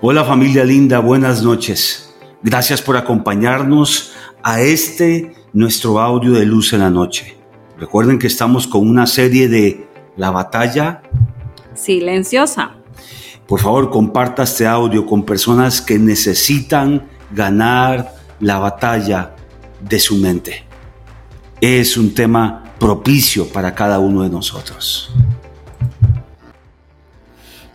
Hola familia linda, buenas noches. Gracias por acompañarnos a este nuestro audio de luz en la noche. Recuerden que estamos con una serie de La batalla silenciosa. Por favor, comparta este audio con personas que necesitan ganar la batalla de su mente. Es un tema propicio para cada uno de nosotros.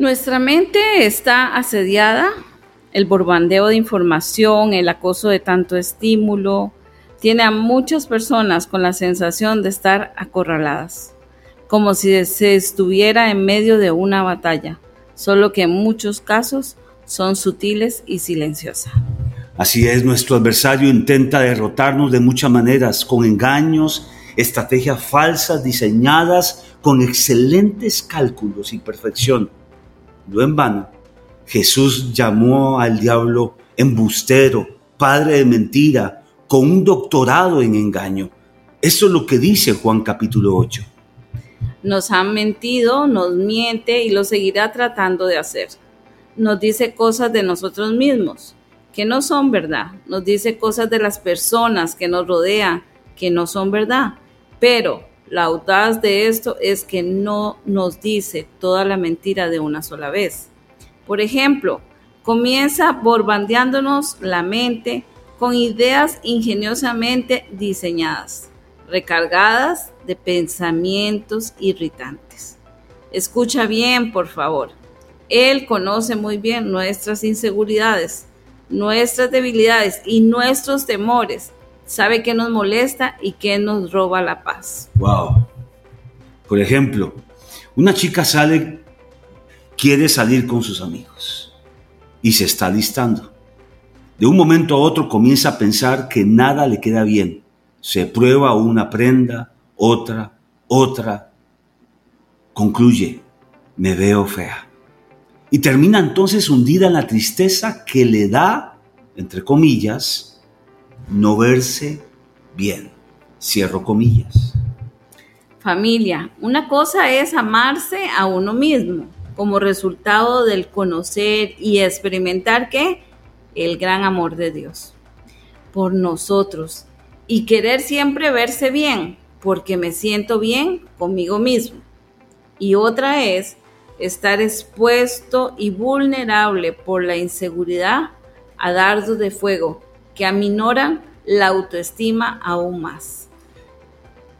Nuestra mente está asediada, el borbandeo de información, el acoso de tanto estímulo, tiene a muchas personas con la sensación de estar acorraladas, como si se estuviera en medio de una batalla, solo que en muchos casos son sutiles y silenciosas. Así es, nuestro adversario intenta derrotarnos de muchas maneras, con engaños, estrategias falsas diseñadas con excelentes cálculos y perfección. En vano, Jesús llamó al diablo embustero, padre de mentira, con un doctorado en engaño. Eso es lo que dice Juan capítulo 8. Nos han mentido, nos miente y lo seguirá tratando de hacer. Nos dice cosas de nosotros mismos que no son verdad. Nos dice cosas de las personas que nos rodean que no son verdad. Pero la audaz de esto es que no nos dice toda la mentira de una sola vez. Por ejemplo, comienza borbandeándonos la mente con ideas ingeniosamente diseñadas, recargadas de pensamientos irritantes. Escucha bien, por favor. Él conoce muy bien nuestras inseguridades, nuestras debilidades y nuestros temores sabe qué nos molesta y qué nos roba la paz. Wow. Por ejemplo, una chica sale, quiere salir con sus amigos y se está listando. De un momento a otro comienza a pensar que nada le queda bien. Se prueba una prenda, otra, otra. Concluye, me veo fea. Y termina entonces hundida en la tristeza que le da, entre comillas, no verse bien. Cierro comillas. Familia, una cosa es amarse a uno mismo como resultado del conocer y experimentar que el gran amor de Dios por nosotros y querer siempre verse bien porque me siento bien conmigo mismo. Y otra es estar expuesto y vulnerable por la inseguridad a dardos de fuego que aminoran la autoestima aún más.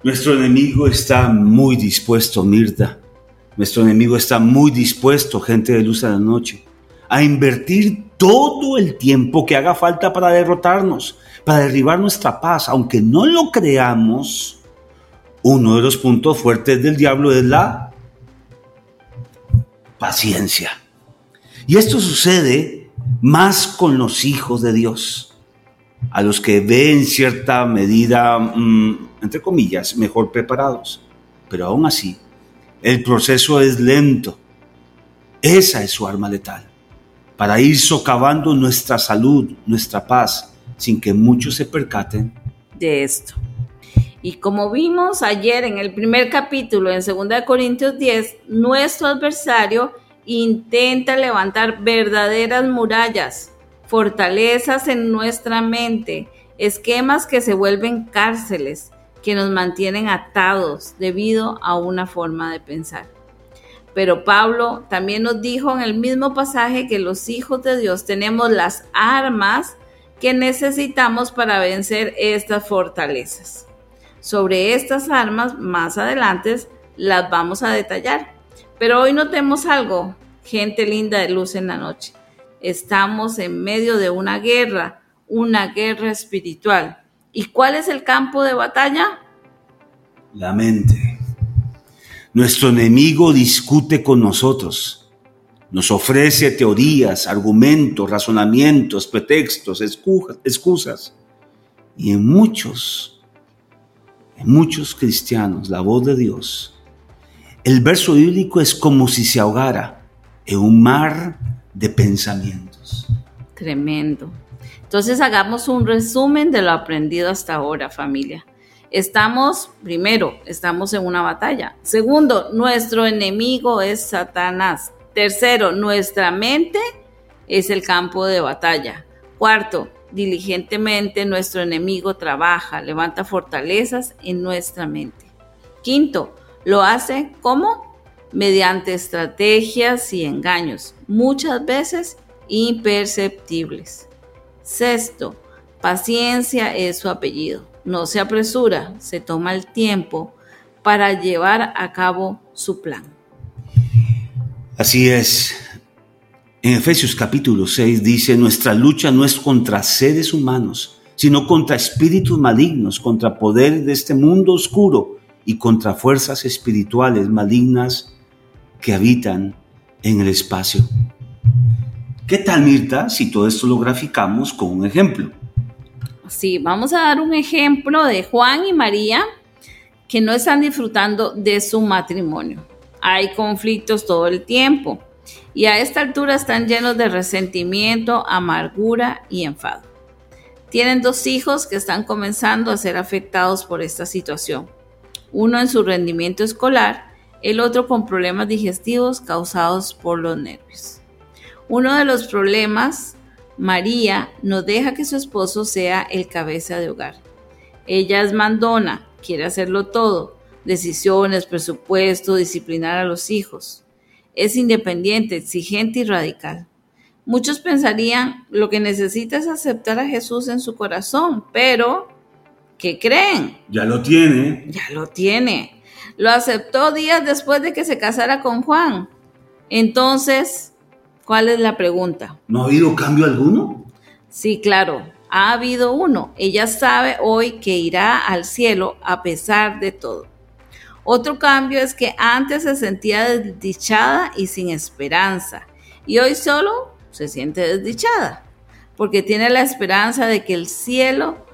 Nuestro enemigo está muy dispuesto, Mirta. Nuestro enemigo está muy dispuesto, gente de luz a la noche, a invertir todo el tiempo que haga falta para derrotarnos, para derribar nuestra paz. Aunque no lo creamos, uno de los puntos fuertes del diablo es la paciencia. Y esto sucede más con los hijos de Dios a los que ve cierta medida, mm, entre comillas, mejor preparados. Pero aún así, el proceso es lento. Esa es su arma letal, para ir socavando nuestra salud, nuestra paz, sin que muchos se percaten de esto. Y como vimos ayer en el primer capítulo en 2 Corintios 10, nuestro adversario intenta levantar verdaderas murallas fortalezas en nuestra mente, esquemas que se vuelven cárceles, que nos mantienen atados debido a una forma de pensar. Pero Pablo también nos dijo en el mismo pasaje que los hijos de Dios tenemos las armas que necesitamos para vencer estas fortalezas. Sobre estas armas más adelante las vamos a detallar. Pero hoy notemos algo, gente linda de luz en la noche estamos en medio de una guerra, una guerra espiritual. ¿Y cuál es el campo de batalla? La mente. Nuestro enemigo discute con nosotros. Nos ofrece teorías, argumentos, razonamientos, pretextos, excusas. Y en muchos, en muchos cristianos, la voz de Dios, el verso bíblico es como si se ahogara en un mar de pensamientos. Tremendo. Entonces hagamos un resumen de lo aprendido hasta ahora, familia. Estamos, primero, estamos en una batalla. Segundo, nuestro enemigo es Satanás. Tercero, nuestra mente es el campo de batalla. Cuarto, diligentemente nuestro enemigo trabaja, levanta fortalezas en nuestra mente. Quinto, lo hace ¿cómo? Mediante estrategias y engaños, muchas veces imperceptibles. Sexto, paciencia es su apellido. No se apresura, se toma el tiempo para llevar a cabo su plan. Así es. En Efesios capítulo 6 dice, nuestra lucha no es contra seres humanos, sino contra espíritus malignos, contra poderes de este mundo oscuro y contra fuerzas espirituales malignas que habitan en el espacio. ¿Qué tal, Mirta, si todo esto lo graficamos con un ejemplo? Sí, vamos a dar un ejemplo de Juan y María que no están disfrutando de su matrimonio. Hay conflictos todo el tiempo y a esta altura están llenos de resentimiento, amargura y enfado. Tienen dos hijos que están comenzando a ser afectados por esta situación, uno en su rendimiento escolar, el otro con problemas digestivos causados por los nervios. Uno de los problemas, María no deja que su esposo sea el cabeza de hogar. Ella es mandona, quiere hacerlo todo, decisiones, presupuesto, disciplinar a los hijos. Es independiente, exigente y radical. Muchos pensarían lo que necesita es aceptar a Jesús en su corazón, pero ¿qué creen? Ya lo tiene. Ya lo tiene. Lo aceptó días después de que se casara con Juan. Entonces, ¿cuál es la pregunta? ¿No ha habido cambio alguno? Sí, claro ha habido uno. Ella sabe hoy que irá al cielo a pesar de todo. Otro cambio es que antes se sentía desdichada y sin esperanza y hoy solo se siente desdichada porque tiene la esperanza de que el cielo,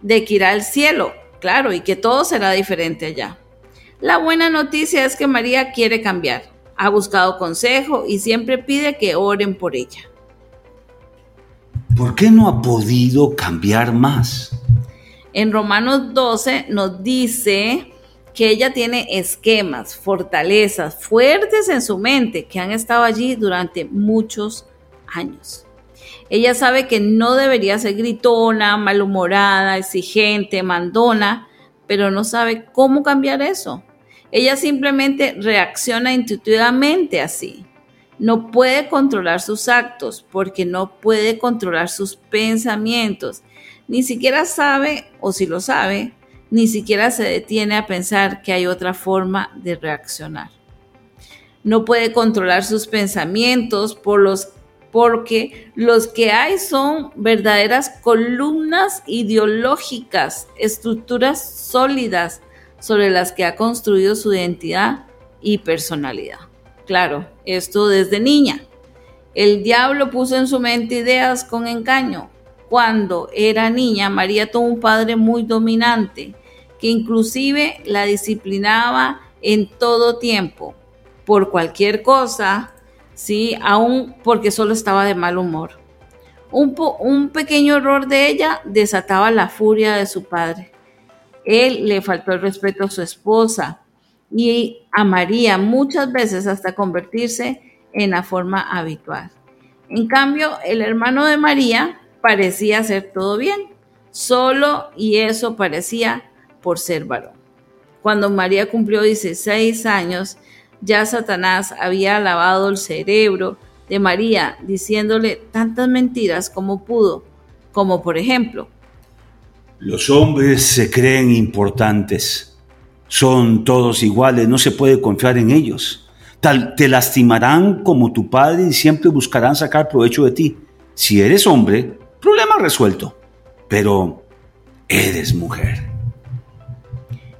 de que irá al cielo, claro, y que todo será diferente allá. La buena noticia es que María quiere cambiar, ha buscado consejo y siempre pide que oren por ella. ¿por qué no ha podido cambiar más? En Romanos 12 nos dice que ella tiene esquemas, fortalezas fuertes en su mente que han estado allí durante muchos años. Ella sabe que no debería ser gritona, malhumorada, exigente, mandona, pero no sabe cómo cambiar eso. Ella simplemente reacciona intuitivamente así no puede controlar sus actos porque no puede controlar sus pensamientos. Ni siquiera sabe, o si lo sabe, ni siquiera se detiene a pensar que hay otra forma de reaccionar. No puede controlar sus pensamientos por los, porque los que hay son verdaderas columnas ideológicas, estructuras sólidas sobre las que ha construido su identidad y personalidad. Claro, esto desde niña. El diablo puso en su mente ideas con engaño. Cuando era niña, María tuvo un padre muy dominante, que inclusive la disciplinaba en todo tiempo, por cualquier cosa, sí, aún porque solo estaba de mal humor. Un, un pequeño error de ella desataba la furia de su padre. Él le faltó el respeto a su esposa, y a María muchas veces hasta convertirse en la forma habitual. En cambio, el hermano de María parecía hacer todo bien, solo y eso parecía por ser varón. Cuando María cumplió 16 años, ya Satanás había lavado el cerebro de María diciéndole tantas mentiras como pudo, como por ejemplo, los hombres se creen importantes son todos iguales, no se puede confiar en ellos. Tal, te lastimarán como tu padre y siempre buscarán sacar provecho de ti. Si eres hombre, problema resuelto. Pero eres mujer.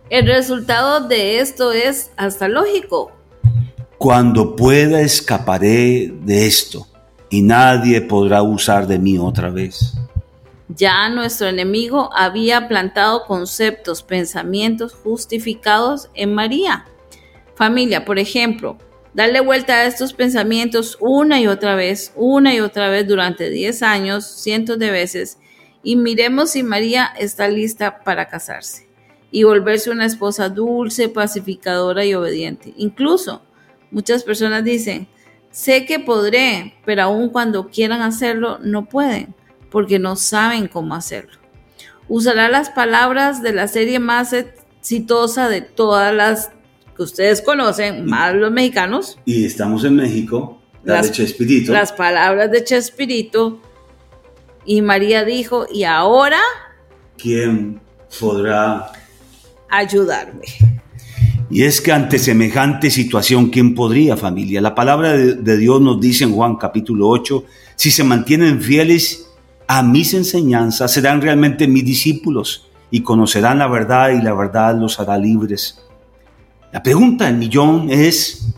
El resultado de esto es hasta lógico. Cuando pueda escaparé de esto y nadie podrá usar de mí otra vez. Ya nuestro enemigo había plantado conceptos, pensamientos justificados en María. Familia, por ejemplo, darle vuelta a estos pensamientos una y otra vez, una y otra vez durante 10 años, cientos de veces, y miremos si María está lista para casarse y volverse una esposa dulce, pacificadora y obediente. Incluso muchas personas dicen, Sé que podré, pero aun cuando quieran hacerlo, no pueden, porque no saben cómo hacerlo. Usará las palabras de la serie más exitosa de todas las que ustedes conocen, más los mexicanos. Y estamos en México, la las, de Chespirito. Las palabras de Chespirito. Y María dijo, y ahora... ¿Quién podrá ayudarme? Y es que ante semejante situación, ¿quién podría, familia? La palabra de, de, Dios nos dice en Juan capítulo 8, si se mantienen fieles a mis enseñanzas, serán realmente mis discípulos y conocerán la verdad y la verdad los hará libres. La pregunta del millón es,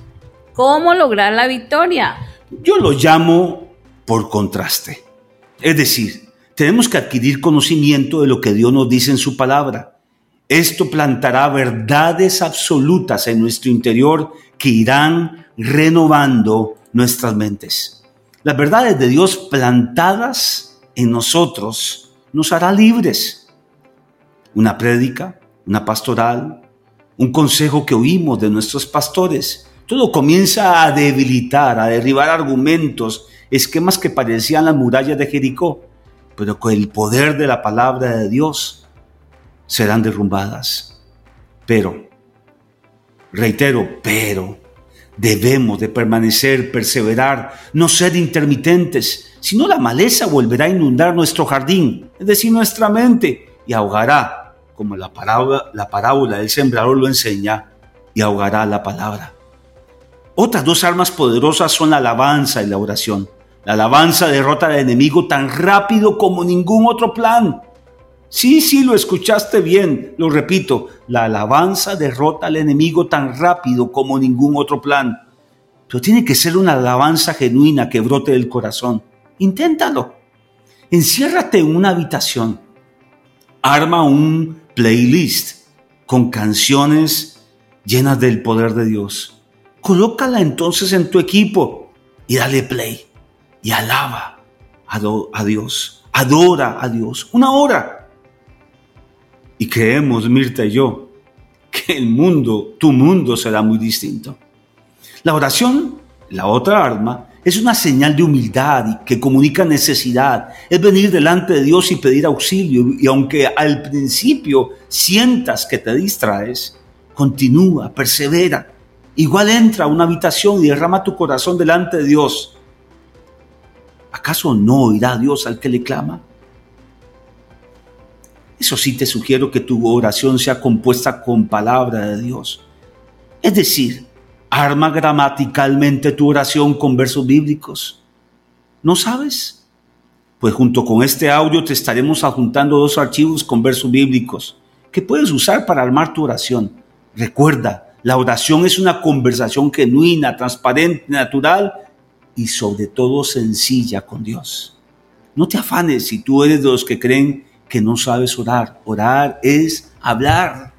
¿cómo lograr la victoria? Yo lo llamo por contraste. Es decir, tenemos que adquirir conocimiento de lo que Dios nos dice en su palabra. Esto plantará verdades absolutas en nuestro interior que irán renovando nuestras mentes. Las verdades de Dios plantadas en nosotros nos hará libres. Una prédica, una pastoral, un consejo que oímos de nuestros pastores, todo comienza a debilitar, a derribar argumentos, esquemas que parecían las murallas de Jericó, pero con el poder de la palabra de Dios serán derrumbadas. Pero, reitero, pero debemos de permanecer, perseverar, no ser intermitentes, si no la maleza volverá a inundar nuestro jardín, es decir, nuestra mente, y ahogará, como la parábola, la parábola del sembrador lo enseña, y ahogará la palabra. Otras dos armas poderosas son la alabanza y la oración. La alabanza derrota al enemigo tan rápido como ningún otro plan. Sí, sí, lo escuchaste bien, lo repito, la alabanza derrota al enemigo tan rápido como ningún otro plan. Pero tiene que ser una alabanza genuina que brote del corazón. Inténtalo. Enciérrate en una habitación. Arma un playlist con canciones llenas del poder de Dios. Colócala entonces en tu equipo y dale play. Y alaba a, Dios. Adora a Dios. Una hora y creemos, Mirta y yo, que el mundo, tu mundo será muy distinto. La oración, la otra arma, es una señal de humildad que comunica necesidad. Es venir delante de Dios y pedir auxilio. Y aunque al principio sientas que te distraes, continúa, persevera. Igual entra a una habitación y derrama tu corazón delante de Dios. ¿Acaso no oirá Dios al que le clama? Eso sí te sugiero que tu oración sea compuesta con palabra de Dios. Es decir, arma gramaticalmente tu oración con versos bíblicos. ¿No sabes? Pues junto con este audio te estaremos adjuntando dos archivos con versos bíblicos que puedes usar para armar tu oración. Recuerda, la oración es una conversación genuina, transparente, natural y sobre todo sencilla con Dios. No te afanes si tú eres de los que creen que no sabes orar. Orar es hablar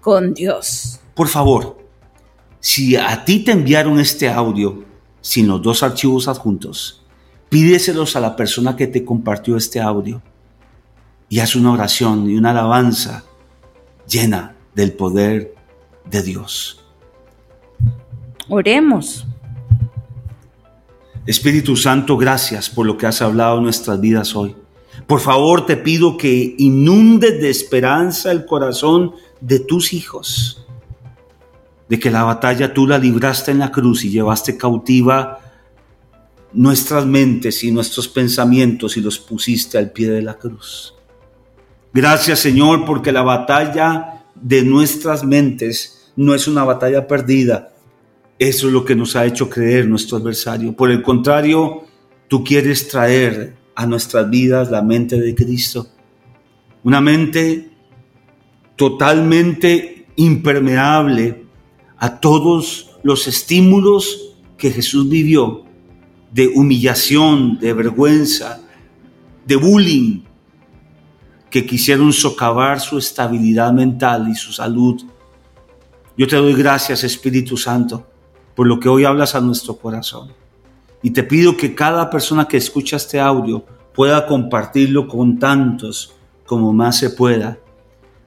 con Dios. Por favor, si a ti te enviaron este audio sin los dos archivos adjuntos, pídeselos a la persona que te compartió este audio y haz una oración y una alabanza llena del poder de Dios. Oremos. Espíritu Santo, gracias por lo que has hablado en nuestras vidas hoy. Por favor, te pido que inundes de esperanza el corazón de tus hijos, de que la batalla tú la libraste en la cruz y llevaste cautiva nuestras mentes y nuestros pensamientos y los pusiste al pie de la cruz. Gracias Señor porque la batalla de nuestras mentes no es una batalla perdida. Eso es lo que nos ha hecho creer nuestro adversario. Por el contrario, tú quieres traer a nuestras vidas la mente de Cristo. Una mente totalmente impermeable a todos los estímulos que Jesús vivió de humillación, de vergüenza, de bullying, que quisieron socavar su estabilidad mental y su salud. Yo te doy gracias, Espíritu Santo, por lo que hoy hablas a nuestro corazón. Y te pido que cada persona que escucha este audio pueda compartirlo con tantos como más se pueda,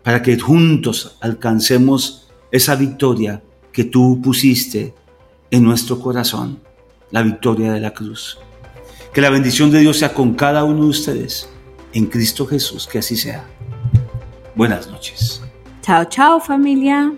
para que juntos alcancemos esa victoria que tú pusiste en nuestro corazón. la victoria de la cruz. Que la bendición de Dios sea con cada uno de ustedes. En Cristo Jesús, que así sea. Buenas noches. Chao, chao familia.